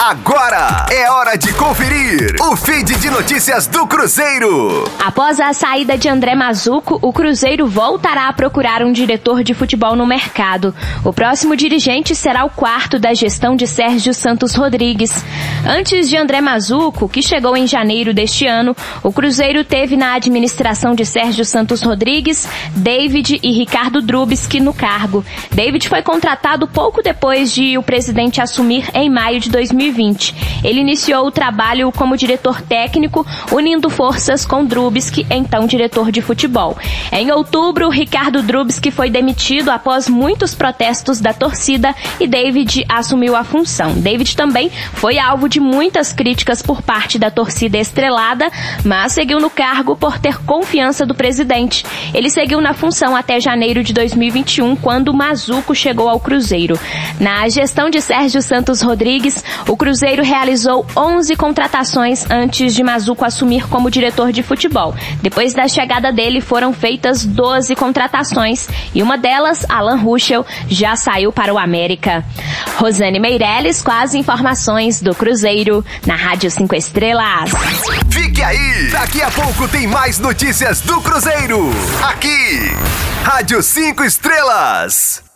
Agora é hora de conferir o feed de notícias do Cruzeiro. Após a saída de André Mazuco, o Cruzeiro voltará a procurar um diretor de futebol no mercado. O próximo dirigente será o quarto da gestão de Sérgio Santos Rodrigues. Antes de André Mazuco, que chegou em janeiro deste ano, o Cruzeiro teve na administração de Sérgio Santos Rodrigues, David e Ricardo Drubski no cargo. David foi contratado pouco depois de o presidente assumir em maio de 2020. 2020. Ele iniciou o trabalho como diretor técnico, unindo forças com Drubski, então diretor de futebol. Em outubro, Ricardo Drubski foi demitido após muitos protestos da torcida e David assumiu a função. David também foi alvo de muitas críticas por parte da torcida estrelada, mas seguiu no cargo por ter confiança do presidente. Ele seguiu na função até janeiro de 2021, quando Mazuco chegou ao Cruzeiro. Na gestão de Sérgio Santos Rodrigues, o Cruzeiro realizou 11 contratações antes de Mazuco assumir como diretor de futebol. Depois da chegada dele foram feitas 12 contratações e uma delas, Alan Ruschel, já saiu para o América. Rosane Meirelles com as informações do Cruzeiro na Rádio 5 Estrelas. Fique aí! Daqui a pouco tem mais notícias do Cruzeiro. Aqui, Rádio 5 Estrelas.